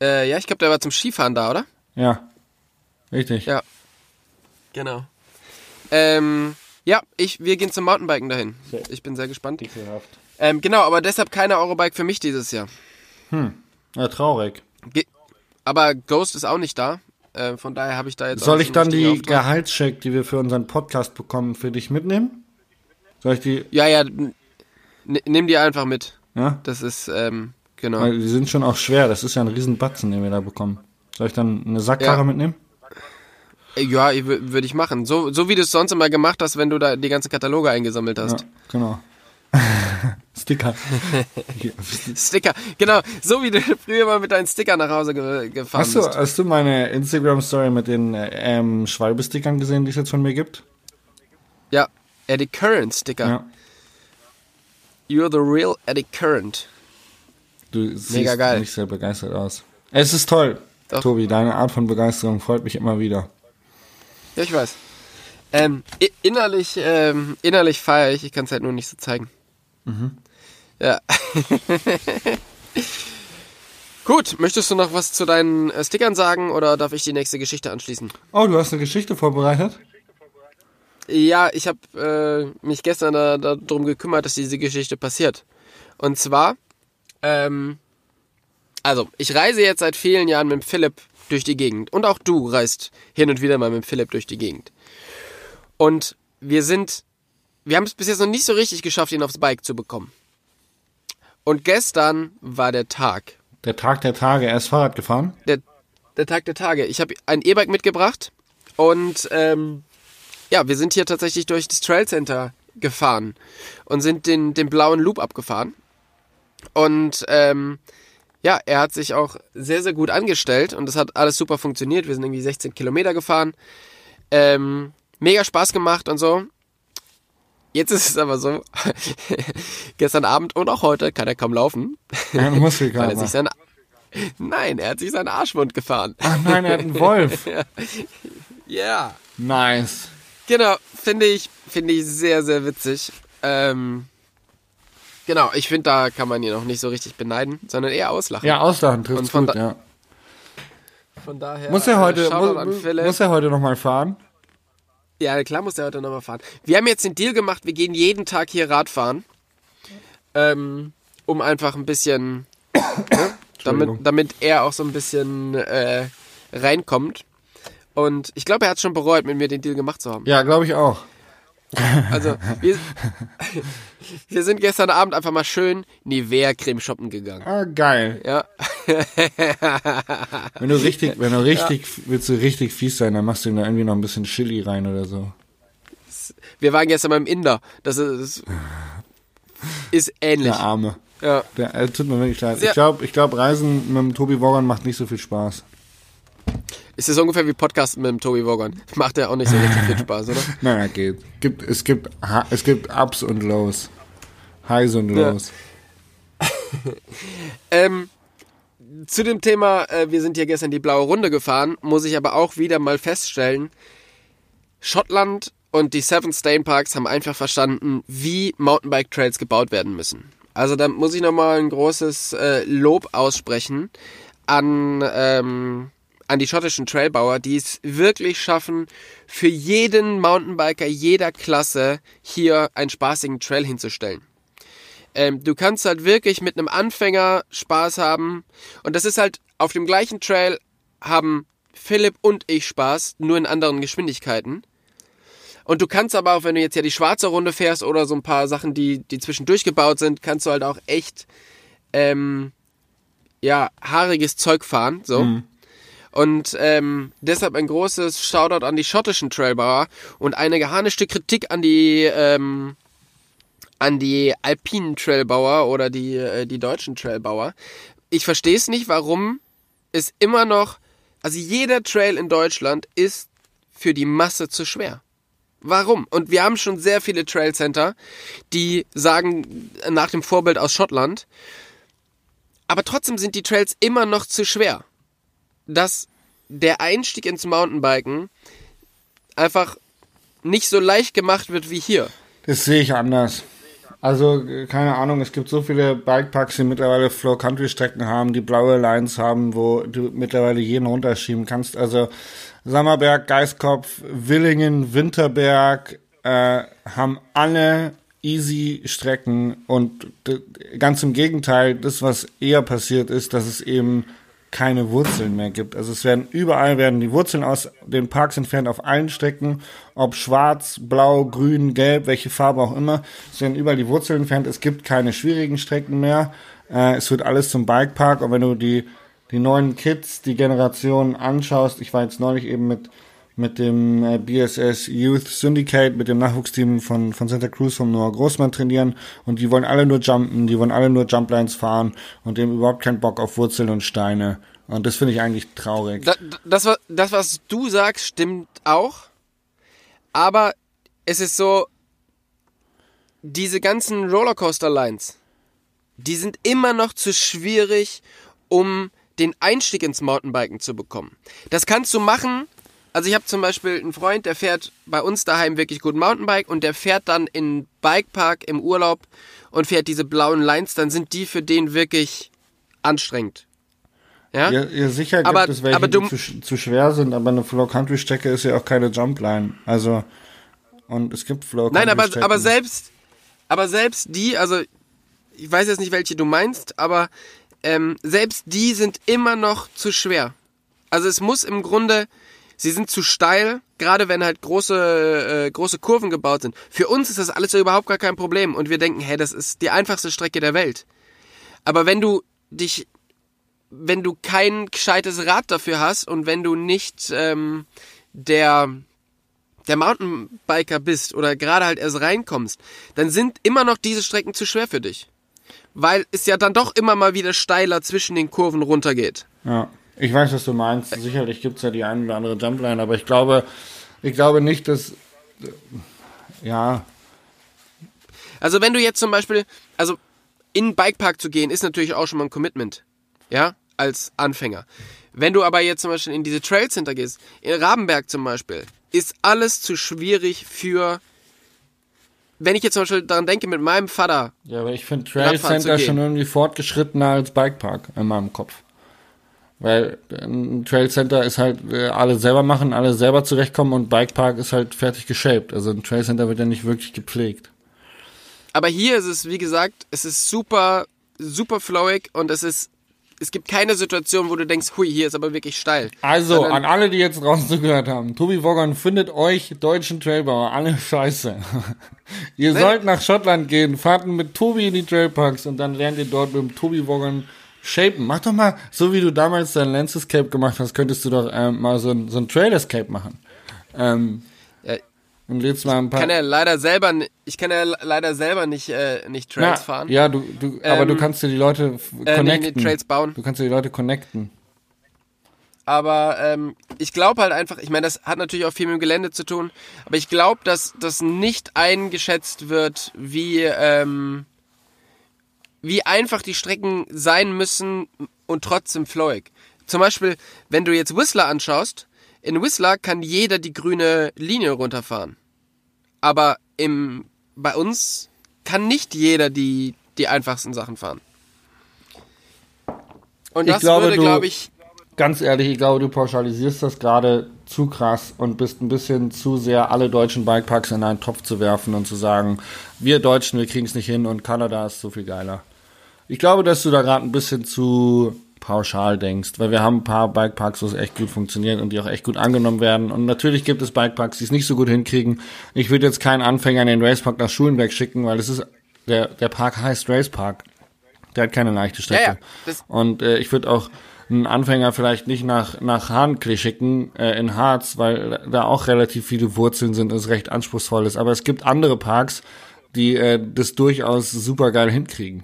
Äh, ja, ich glaube, der war zum Skifahren da, oder? Ja, richtig. Ja. Genau. Ähm, ja, ich, wir gehen zum Mountainbiken dahin. Ich bin sehr gespannt. Ähm, genau, aber deshalb keine Eurobike für mich dieses Jahr. Ja, traurig. Ge aber Ghost ist auch nicht da. Äh, von daher habe ich da jetzt Soll ich dann die Auftrag. Gehaltscheck, die wir für unseren Podcast bekommen, für dich mitnehmen? Soll ich die, Ja, ja, nimm die einfach mit. ja? Das ist, ähm, genau. Weil die sind schon auch schwer. Das ist ja ein riesen Batzen, den wir da bekommen. Soll ich dann eine Sackkarre Ja. mitnehmen? Ja, würde ich machen. So, so wie du es sonst immer gemacht hast, wenn du da die ganzen Kataloge eingesammelt hast. Ja, genau. Sticker. Sticker, genau. So wie du früher mal mit deinen Stickern nach Hause ge gefahren Hast du, bist. hast du meine Instagram-Story mit den äh, ähm, Schwalbe-Stickern gesehen, die es jetzt von mir gibt? Ja, Eddie Current Sticker. Ja. You're the real Eddie Current. Du siehst Mega geil. nicht sehr begeistert aus. Es ist toll, Doch. Tobi. Deine Art von Begeisterung freut mich immer wieder. Ja, ich weiß. Ähm, innerlich, ähm, innerlich feiere ich, ich kann es halt nur nicht so zeigen. Ja. Gut, möchtest du noch was zu deinen äh, Stickern sagen oder darf ich die nächste Geschichte anschließen? Oh, du hast eine Geschichte vorbereitet? Ja, ich habe äh, mich gestern da, da darum gekümmert, dass diese Geschichte passiert. Und zwar, ähm, also ich reise jetzt seit vielen Jahren mit Philipp durch die Gegend. Und auch du reist hin und wieder mal mit Philipp durch die Gegend. Und wir sind, wir haben es bis jetzt noch nicht so richtig geschafft, ihn aufs Bike zu bekommen. Und gestern war der Tag. Der Tag der Tage. Er ist Fahrrad gefahren. der, der Tag der Tage. Ich habe ein E-Bike mitgebracht und ähm, ja, wir sind hier tatsächlich durch das Trail Center gefahren und sind den, den blauen Loop abgefahren. Und ähm, ja, er hat sich auch sehr, sehr gut angestellt und das hat alles super funktioniert. Wir sind irgendwie 16 Kilometer gefahren. Ähm, mega Spaß gemacht und so. Jetzt ist es aber so, gestern Abend und auch heute kann er kaum laufen, Er hat einen weil er Muskelkater. sich seinen Nein, er hat sich seinen Arschwund gefahren. Ach nein, er hat einen Wolf. Ja. Nice. Genau, finde ich, finde ich sehr, sehr witzig. Ähm, genau, ich finde, da kann man ihn noch nicht so richtig beneiden, sondern eher auslachen. Ja, auslachen von gut, ja. Von daher. Muss er heute, äh, an muss, muss er heute nochmal fahren? Ja, klar muss er heute nochmal fahren. Wir haben jetzt den Deal gemacht, wir gehen jeden Tag hier Radfahren. Ähm, um einfach ein bisschen, ne, damit, damit er auch so ein bisschen äh, reinkommt. Und ich glaube, er hat schon bereut, mit mir den Deal gemacht zu haben. Ja, glaube ich auch. Also, wir, wir sind gestern Abend einfach mal schön Nivea-Creme shoppen gegangen. Ah, geil. Ja, Wenn du richtig, wenn du richtig, willst du richtig fies sein, dann machst du ihm da irgendwie noch ein bisschen Chili rein oder so. wir waren gestern beim Inder. Das ist, ist ähnlich. Der Arme. Ja. Der, äh, tut mir wirklich leid. Sehr- Ich glaube, ich glaub, Reisen mit dem Tobi Woggon macht nicht so viel Spaß. Ist das ungefähr wie Podcasten mit dem Tobi Wogan? Macht ja auch nicht so richtig viel Spaß, oder? Naja, geht. Gibt, es, gibt, es gibt Ups und Lows. Highs und Ja. Lows. Ähm, zu dem Thema, äh, wir sind hier gestern die blaue Runde gefahren, muss ich aber auch wieder mal feststellen, Schottland und die Seven Stain Parks haben einfach verstanden, wie Mountainbike Trails gebaut werden müssen. Also da muss ich nochmal ein großes äh, Lob aussprechen an, ähm, an die schottischen Trailbauer, die es wirklich schaffen, für jeden Mountainbiker jeder Klasse hier einen spaßigen Trail hinzustellen. Ähm, du kannst halt wirklich mit einem Anfänger Spaß haben. Und das ist halt auf dem gleichen Trail haben Philipp und ich Spaß, nur in anderen Geschwindigkeiten. Und du kannst aber auch, wenn du jetzt ja die schwarze Runde fährst oder so ein paar Sachen, die, die zwischendurch gebaut sind, kannst du halt auch echt, ähm, ja, haariges Zeug fahren, so. Und ähm, deshalb ein großes Shoutout an die schottischen Trailbauer und eine geharnischte Kritik an die, ähm, an die alpinen Trailbauer oder die, äh, die deutschen Trailbauer. Ich verstehe es nicht, warum es immer noch, also jeder Trail in Deutschland ist für die Masse zu schwer. Warum? Und wir haben schon sehr viele Trailcenter, die sagen nach dem Vorbild aus Schottland, aber trotzdem sind die Trails immer noch zu schwer. Dass der Einstieg ins Mountainbiken einfach nicht so leicht gemacht wird wie hier. Das sehe ich anders. Also, keine Ahnung, es gibt so viele Bikeparks, die mittlerweile Flow-Country-Strecken haben, die blaue Lines haben, wo du mittlerweile jeden runterschieben kannst. Also, Sammerberg, Geiskopf, Willingen, Winterberg äh, haben alle easy Strecken und ganz im Gegenteil, das, was eher passiert ist, dass es eben keine Wurzeln mehr gibt. Also es werden überall werden die Wurzeln aus den Parks entfernt auf allen Strecken, ob schwarz, blau, grün, gelb, welche Farbe auch immer. Es werden überall die Wurzeln entfernt. Es gibt keine schwierigen Strecken mehr. Äh, es wird alles zum Bikepark. Und wenn du die die neuen Kids, die Generation anschaust, ich war jetzt neulich eben mit mit dem äh, BSS Youth Syndicate, mit dem Nachwuchsteam von, von Santa Cruz vom Noah Großmann trainieren und die wollen alle nur jumpen, die wollen alle nur Jumplines fahren und haben überhaupt keinen Bock auf Wurzeln und Steine. Und das finde ich eigentlich traurig. Da, das, wa- das, was du sagst, stimmt auch. Aber es ist so, diese ganzen Rollercoaster-Lines, die sind immer noch zu schwierig, um den Einstieg ins Mountainbiken zu bekommen. Das kannst du machen. Also ich habe zum Beispiel einen Freund, der fährt bei uns daheim wirklich gut Mountainbike und der fährt dann in Bikepark im Urlaub und fährt diese blauen Lines, dann sind die für den wirklich anstrengend. Ja? Ja, ja sicher gibt Aber- es welche, aber du- die zu, zu schwer sind, aber eine Flow-Country-Strecke ist ja auch keine Jumpline. Also, und es gibt Nein, aber, Flow-Country-Strecken. aber selbst, aber selbst die, also ich weiß jetzt nicht, welche du meinst, aber ähm, selbst die sind immer noch zu schwer. Also es muss im Grunde, sie sind zu steil, gerade wenn halt große, äh, große Kurven gebaut sind. Für uns ist das alles so überhaupt gar kein Problem und wir denken, hey, das ist die einfachste Strecke der Welt. Aber wenn du dich, wenn du kein gescheites Rad dafür hast und wenn du nicht ähm, der der Mountainbiker bist oder gerade halt erst reinkommst, dann sind immer noch diese Strecken zu schwer für dich. Weil es ja dann doch immer mal wieder steiler zwischen den Kurven runtergeht. Ja, ich weiß, was du meinst. Sicherlich gibt's ja die ein oder andere Jumpline, aber ich glaube, ich glaube nicht, dass, ja, Also wenn du jetzt zum Beispiel, also in den Bikepark zu gehen, ist natürlich auch schon mal ein Commitment. Ja, als Anfänger. Wenn du aber jetzt zum Beispiel in diese Trail Center gehst, in Rabenberg zum Beispiel, ist alles zu schwierig für, wenn ich jetzt zum Beispiel daran denke, mit meinem Vater, ja, aber ich finde Trail Center schon irgendwie fortgeschrittener als Bikepark in meinem Kopf. Weil ein Trail Center ist halt äh, alle selber machen, alle selber zurechtkommen und Bikepark ist halt fertig geshaped. Also ein Trail Center wird ja nicht wirklich gepflegt. Aber hier ist es, wie gesagt, es ist super, super flowig und es ist, es gibt keine Situation, wo du denkst, hui, hier ist aber wirklich steil. Also, Sondern- an alle, die jetzt draußen zugehört haben, Tobi Woggon findet euch deutschen Trailbauer alle scheiße. ihr sollt nach Schottland gehen, fahrt mit Tobi in die Trailparks und dann lernt ihr dort mit dem Tobi Woggon shapen. Mach doch mal, so wie du damals dein Lens Escape gemacht hast, könntest du doch ähm, mal so ein, so ein Trail Escape machen. Ähm, Ja, und lädst mal ein paar... kann ja leider selber, ich kann ja le- leider selber nicht, äh, nicht Trails Na, fahren. Ja, du, du, aber du Ähm, kannst dir die Leute f- äh, nee, connecten. nee, Trails bauen. Du kannst dir die Leute connecten. Aber ähm, ich glaube halt einfach, ich meine, das hat natürlich auch viel mit dem Gelände zu tun, aber ich glaube, dass das nicht eingeschätzt wird, wie, ähm, wie einfach die Strecken sein müssen und trotzdem flowig. Zum Beispiel, wenn du jetzt Whistler anschaust, in Whistler kann jeder die grüne Linie runterfahren. Aber im, bei uns kann nicht jeder die, die einfachsten Sachen fahren. Und Ich das glaube, würde, glaube ich, Ganz ehrlich, ich glaube, du pauschalisierst das gerade zu krass und bist ein bisschen zu sehr, alle deutschen Bikeparks in einen Topf zu werfen und zu sagen, wir Deutschen, wir kriegen es nicht hin und Kanada ist so viel geiler. Ich glaube, dass du da gerade ein bisschen zu pauschal denkst, weil wir haben ein paar Bikeparks, wo es echt gut funktioniert und die auch echt gut angenommen werden. Und natürlich gibt es Bikeparks, die es nicht so gut hinkriegen. Ich würde jetzt keinen Anfänger in den Racepark nach Schulenberg schicken, weil das ist, der, der Park heißt Racepark. Der hat keine leichte Strecke. Ja, ja, Und äh, ich würde auch einen Anfänger vielleicht nicht nach, nach Hahnklee schicken, äh, in Harz, weil da auch relativ viele Wurzeln sind und es recht anspruchsvoll ist. Aber es gibt andere Parks, die äh, das durchaus super geil hinkriegen.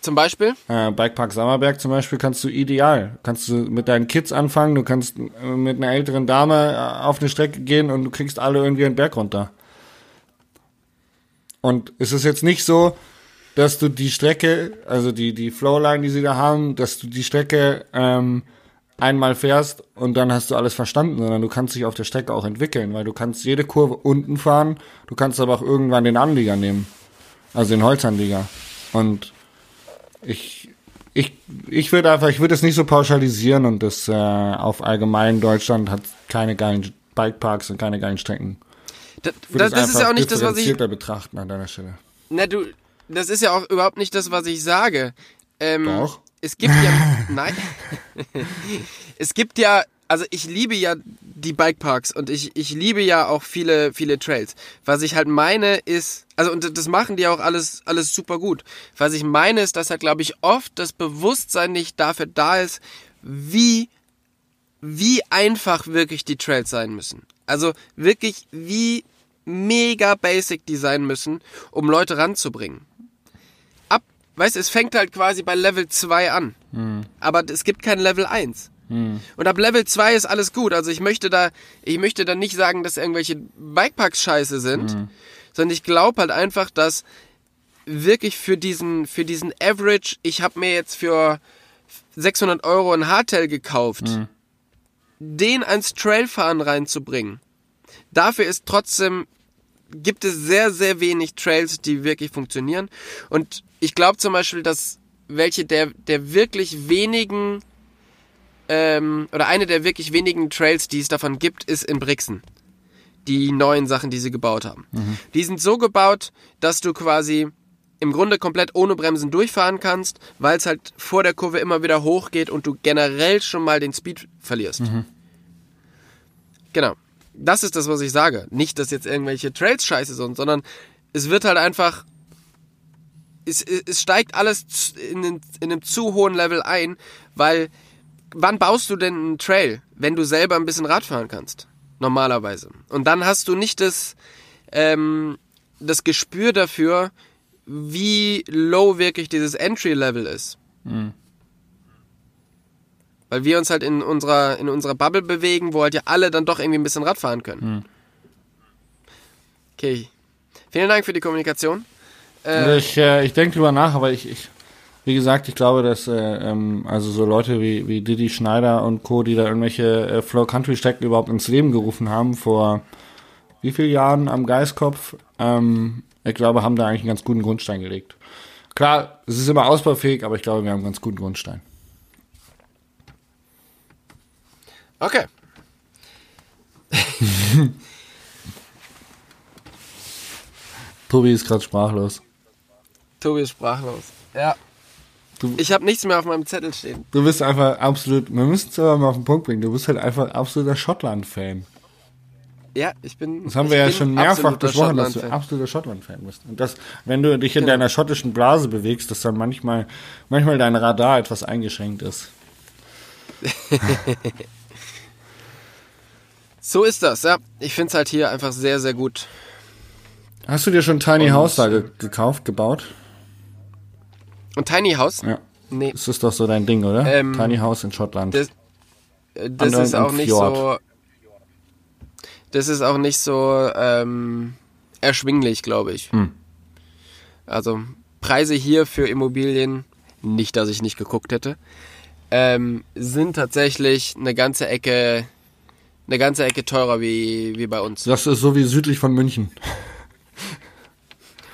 zum Beispiel, Äh, Bikepark Sammerberg zum Beispiel kannst du ideal. Kannst du mit deinen Kids anfangen, du kannst äh, mit einer älteren Dame äh, auf eine Strecke gehen und du kriegst alle irgendwie einen Berg runter. Und es ist jetzt nicht so, dass du die Strecke, also die, die Flowline, die sie da haben, dass du die Strecke ähm, einmal fährst und dann hast du alles verstanden, sondern du kannst dich auf der Strecke auch entwickeln, weil du kannst jede Kurve unten fahren, du kannst aber auch irgendwann den Anlieger nehmen. Also den Holzanlieger. Und ich, ich, ich würde einfach, ich würde es nicht so pauschalisieren und das äh, auf allgemein Deutschland hat keine geilen Bikeparks und keine geilen Strecken. das, Ich würde das, ist ja auch nicht das, was ich, betrachten an deiner Stelle. na du, das ist ja auch überhaupt nicht das, was ich sage. Ähm, Doch. Es gibt ja, nein, es gibt ja, also ich liebe ja die Bikeparks und ich, ich liebe ja auch viele, viele Trails. Was ich halt meine ist, also und das machen die auch alles, alles super gut. Was ich meine ist, dass halt, glaube ich, oft das Bewusstsein nicht dafür da ist, wie, wie einfach wirklich die Trails sein müssen. Also wirklich, wie mega basic die sein müssen, um Leute ranzubringen weißt du, es fängt halt quasi bei Level 2 an. Aber es gibt kein Level 1. Und ab Level 2 ist alles gut. Also ich möchte da, ich möchte da nicht sagen, dass irgendwelche Bikeparks scheiße sind, sondern ich glaube halt einfach, dass wirklich für diesen, für diesen Average, ich habe mir jetzt für 600 Euro ein Hardtail gekauft, den ans Trailfahren reinzubringen, dafür ist trotzdem gibt es sehr, sehr wenig Trails, die wirklich funktionieren. Und ich glaube zum Beispiel, dass welche der, der wirklich wenigen, ähm, oder eine der wirklich wenigen Trails, die es davon gibt, ist in Brixen. Die neuen Sachen, die sie gebaut haben. Die sind so gebaut, dass du quasi im Grunde komplett ohne Bremsen durchfahren kannst, weil es halt vor der Kurve immer wieder hochgeht und du generell schon mal den Speed verlierst. Genau. Das ist das, was ich sage. Nicht, dass jetzt irgendwelche Trails scheiße sind, sondern es wird halt einfach. Es, es steigt alles in, in einem zu hohen Level ein, weil wann baust du denn einen Trail, wenn du selber ein bisschen Rad fahren kannst? Normalerweise. Und dann hast du nicht das, ähm, das Gespür dafür, wie low wirklich dieses Entry-Level ist. Weil wir uns halt in unserer, in unserer Bubble bewegen, wo halt ja alle dann doch irgendwie ein bisschen Rad fahren können. Okay. Vielen Dank für die Kommunikation. Äh, ich äh, ich denke drüber nach, aber ich, ich wie gesagt, ich glaube, dass äh, ähm, also so Leute wie, wie Didi Schneider und Co., die da irgendwelche äh, Flow Country Strecken überhaupt ins Leben gerufen haben vor wie vielen Jahren am Geiskopf, ähm, ich glaube, haben da eigentlich einen ganz guten Grundstein gelegt. Klar, es ist immer ausbaufähig, aber ich glaube, wir haben einen ganz guten Grundstein. Okay. Tobi ist gerade sprachlos. Tobi ist sprachlos. Ja. Du- ich habe nichts mehr auf meinem Zettel stehen. Du bist einfach absolut, wir müssen es aber mal auf den Punkt bringen, du bist halt einfach absoluter Schottland-Fan. Ja, ich bin. Das haben wir ja schon mehrfach besprochen, dass du absoluter Schottland-Fan bist. Und dass, wenn du dich in Genau. deiner schottischen Blase bewegst, dass dann manchmal, manchmal dein Radar etwas eingeschränkt ist. So ist das, ja. Ich find's halt hier einfach sehr, sehr gut. Hast du dir schon Tiny Und- House da ge gekauft, gebaut? Und Tiny House? Ja. Nee. Das ist doch so dein Ding, oder? Ähm, Tiny House in Schottland. Das, äh, das ist auch nicht Fjord. so. Das ist auch nicht so ähm, erschwinglich, glaube ich. Hm. Also Preise hier für Immobilien, nicht, dass ich nicht geguckt hätte, ähm, sind tatsächlich eine ganze Ecke, eine ganze Ecke teurer wie, wie bei uns. Das ist so wie südlich von München.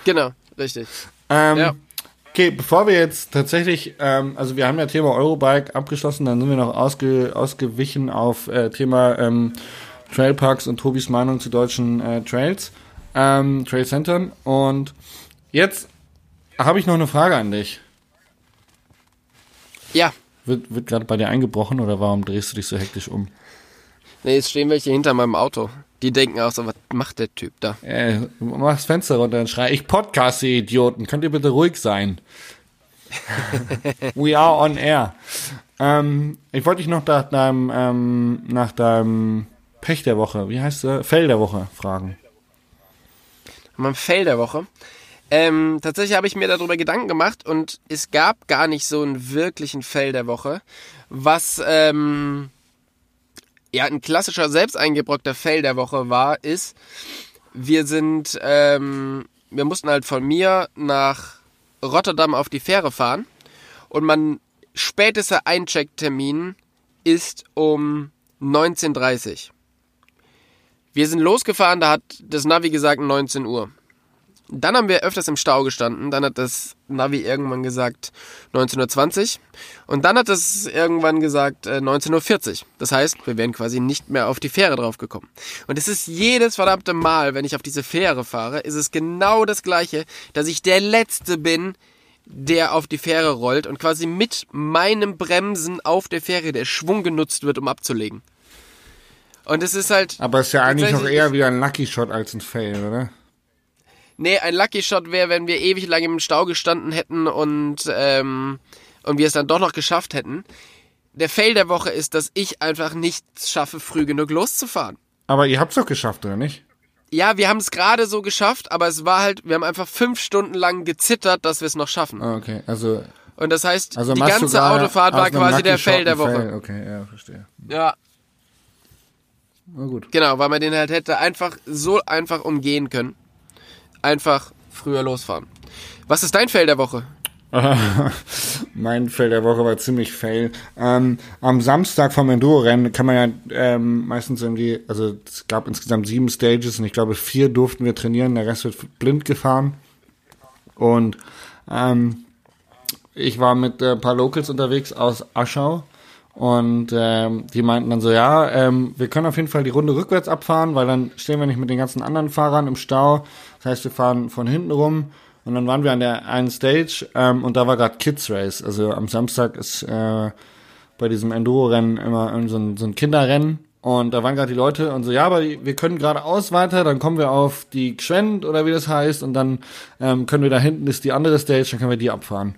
Genau, richtig. Ähm, Ja. Okay, bevor wir jetzt tatsächlich, ähm, also wir haben ja Thema Eurobike abgeschlossen, dann sind wir noch ausge, ausgewichen auf äh, Thema ähm, Trailparks und Tobis Meinung zu deutschen äh, Trails, ähm, Trailcentern. Und jetzt habe ich noch eine Frage an dich. Ja, Wird, wird gerade bei dir eingebrochen oder warum drehst du dich so hektisch um? Nee, jetzt stehen welche hinter meinem Auto. Die denken auch so, was macht der Typ da? Äh, mach das Fenster runter und schrei, ich podcaste, ihr Idioten. Könnt ihr bitte ruhig sein? We are on air. Ähm, ich wollte dich noch nach deinem, ähm, nach deinem Pech der Woche, wie heißt der? Fell der Woche fragen. Mein Fail der Woche. Ähm, tatsächlich habe ich mir darüber Gedanken gemacht und es gab gar nicht so einen wirklichen Fail der Woche. Was ähm, ja ein klassischer selbst eingebrockter Fail der Woche war, ist, wir sind, ähm, wir mussten halt von mir nach Rotterdam auf die Fähre fahren und mein spätester Einchecktermin ist um 19.30 Uhr. Wir sind losgefahren, da hat das Navi gesagt 19 Uhr. Dann haben wir öfters im Stau gestanden. Dann hat das Navi irgendwann gesagt 19.20 Uhr. Und dann hat es irgendwann gesagt äh, 19.40 Uhr. Das heißt, wir wären quasi nicht mehr auf die Fähre draufgekommen. Und es ist jedes verdammte Mal, wenn ich auf diese Fähre fahre, ist es genau das Gleiche, dass ich der Letzte bin, der auf die Fähre rollt und quasi mit meinem Bremsen auf der Fähre der Schwung genutzt wird, um abzulegen. Und es ist halt. Aber es ist ja eigentlich noch eher wie ein Lucky Shot als ein Fail, oder? Nee, ein Lucky Shot wäre, wenn wir ewig lang im Stau gestanden hätten und, ähm, und wir es dann doch noch geschafft hätten. Der Fail der Woche ist, dass ich einfach nicht schaffe, früh genug loszufahren. Aber ihr habt's doch geschafft, oder nicht? Ja, wir haben es gerade so geschafft, aber es war halt, wir haben einfach fünf Stunden lang gezittert, dass wir es noch schaffen. Ah, okay. Also, Und das heißt, also die ganze Autofahrt war quasi der Fail der Woche. Fail. Okay, ja, verstehe. Ja, Na gut. genau, weil man den halt hätte einfach so einfach umgehen können. Einfach früher losfahren. Was ist dein Fail der Woche? mein Fail der Woche war ziemlich fail. Ähm, am Samstag vom Enduro-Rennen kann man ja ähm, meistens irgendwie, also es gab insgesamt sieben Stages und ich glaube vier durften wir trainieren, der Rest wird blind gefahren. Und ähm, ich war mit äh, ein paar Locals unterwegs aus Aschau und ähm, die meinten dann so, ja, ähm, wir können auf jeden Fall die Runde rückwärts abfahren, weil dann stehen wir nicht mit den ganzen anderen Fahrern im Stau. Das heißt, wir fahren von hinten rum und dann waren wir an der einen Stage ähm, und da war gerade Kids Race. Also am Samstag ist äh, bei diesem Enduro-Rennen immer so ein, so ein Kinderrennen. Und da waren gerade die Leute und so, ja, aber wir können geradeaus weiter, dann kommen wir auf die Gschwend oder wie das heißt und dann ähm, können wir da hinten ist die andere Stage, dann können wir die abfahren.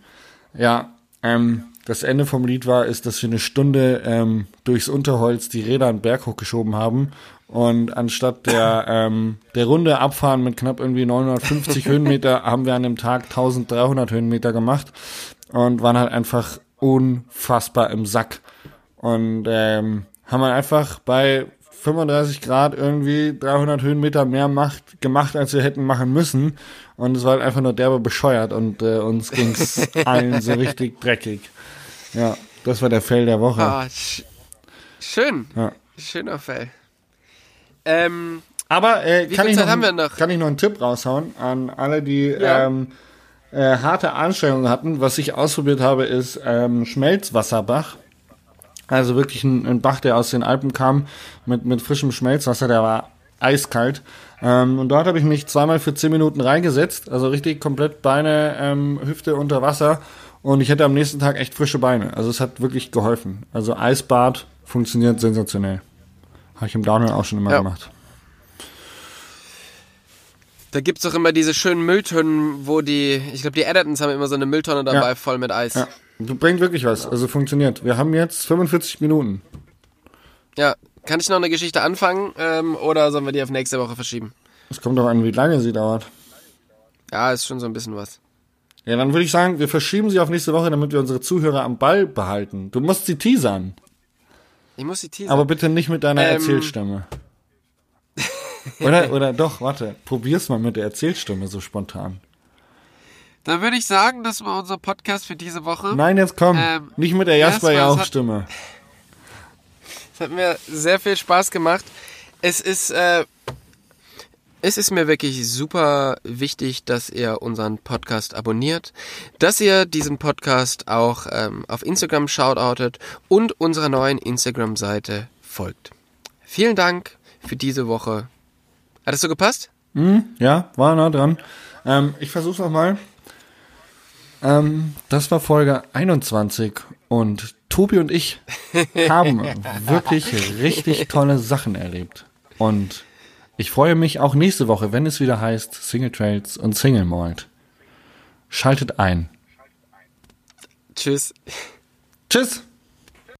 Ja, ähm, das Ende vom Lied war, ist, dass wir eine Stunde ähm, durchs Unterholz die Räder einen Berg hochgeschoben haben und anstatt der, ähm, der Runde abfahren mit knapp irgendwie 950 Höhenmeter haben wir an dem Tag 1300 Höhenmeter gemacht und waren halt einfach unfassbar im Sack. Und ähm, haben wir einfach bei 35 Grad irgendwie 300 Höhenmeter mehr macht, gemacht, als wir hätten machen müssen. Und es war halt einfach nur derbe bescheuert und äh, uns ging's allen so richtig dreckig. Ja, das war der Fail der Woche. Ah, sch schön. Ja. Schöner Fail. Ähm, Aber äh, kann, ich noch, haben wir noch? kann ich noch einen Tipp raushauen an alle, die Ja. ähm, äh, harte Anstrengungen hatten. Was ich ausprobiert habe, ist ähm, Schmelzwasserbach. Also wirklich ein, ein Bach, der aus den Alpen kam mit, mit frischem Schmelzwasser, der war eiskalt. Ähm, und dort habe ich mich zweimal für zehn Minuten reingesetzt, also richtig komplett Beine, ähm, Hüfte unter Wasser. Und ich hatte am nächsten Tag echt frische Beine. Also es hat wirklich geholfen. Also Eisbad funktioniert sensationell. Habe ich im Downhill auch schon immer Ja. gemacht. da gibt's doch immer diese schönen Mülltonnen, wo die, ich glaube, die Editons haben immer so eine Mülltonne dabei, Ja. voll mit Eis. Ja, bringt wirklich was. Also funktioniert. Wir haben jetzt 45 Minuten. Ja. Kann ich noch eine Geschichte anfangen ähm, oder sollen wir die auf nächste Woche verschieben? Es kommt doch an, wie lange sie dauert. Ja, ist schon so ein bisschen was. Ja, dann würde ich sagen, wir verschieben sie auf nächste Woche, damit wir unsere Zuhörer am Ball behalten. Du musst sie teasern. Ich muss die teasern. Aber bitte nicht mit deiner Ähm. Erzählstimme. Oder, oder doch, warte, probier's mal mit der Erzählstimme so spontan. Dann würde ich sagen, das war unser Podcast für diese Woche. Nein, jetzt komm, Ähm, nicht mit der Jasper erstmal, es Jauch hat- Stimme. Es hat mir sehr viel Spaß gemacht. Es ist, äh, es ist mir wirklich super wichtig, dass ihr unseren Podcast abonniert, dass ihr diesen Podcast auch ähm, auf Instagram shoutoutet und unserer neuen Instagram-Seite folgt. Vielen Dank für diese Woche. Hat das so gepasst? Ja, war nah dran. Ähm, ich versuch's nochmal. Ähm, das war Folge 21 und Tobi und ich haben wirklich richtig tolle Sachen erlebt. Und ich freue mich auch nächste Woche, wenn es wieder heißt Single Trails und Single Malt. Schaltet ein. Tschüss. Tschüss!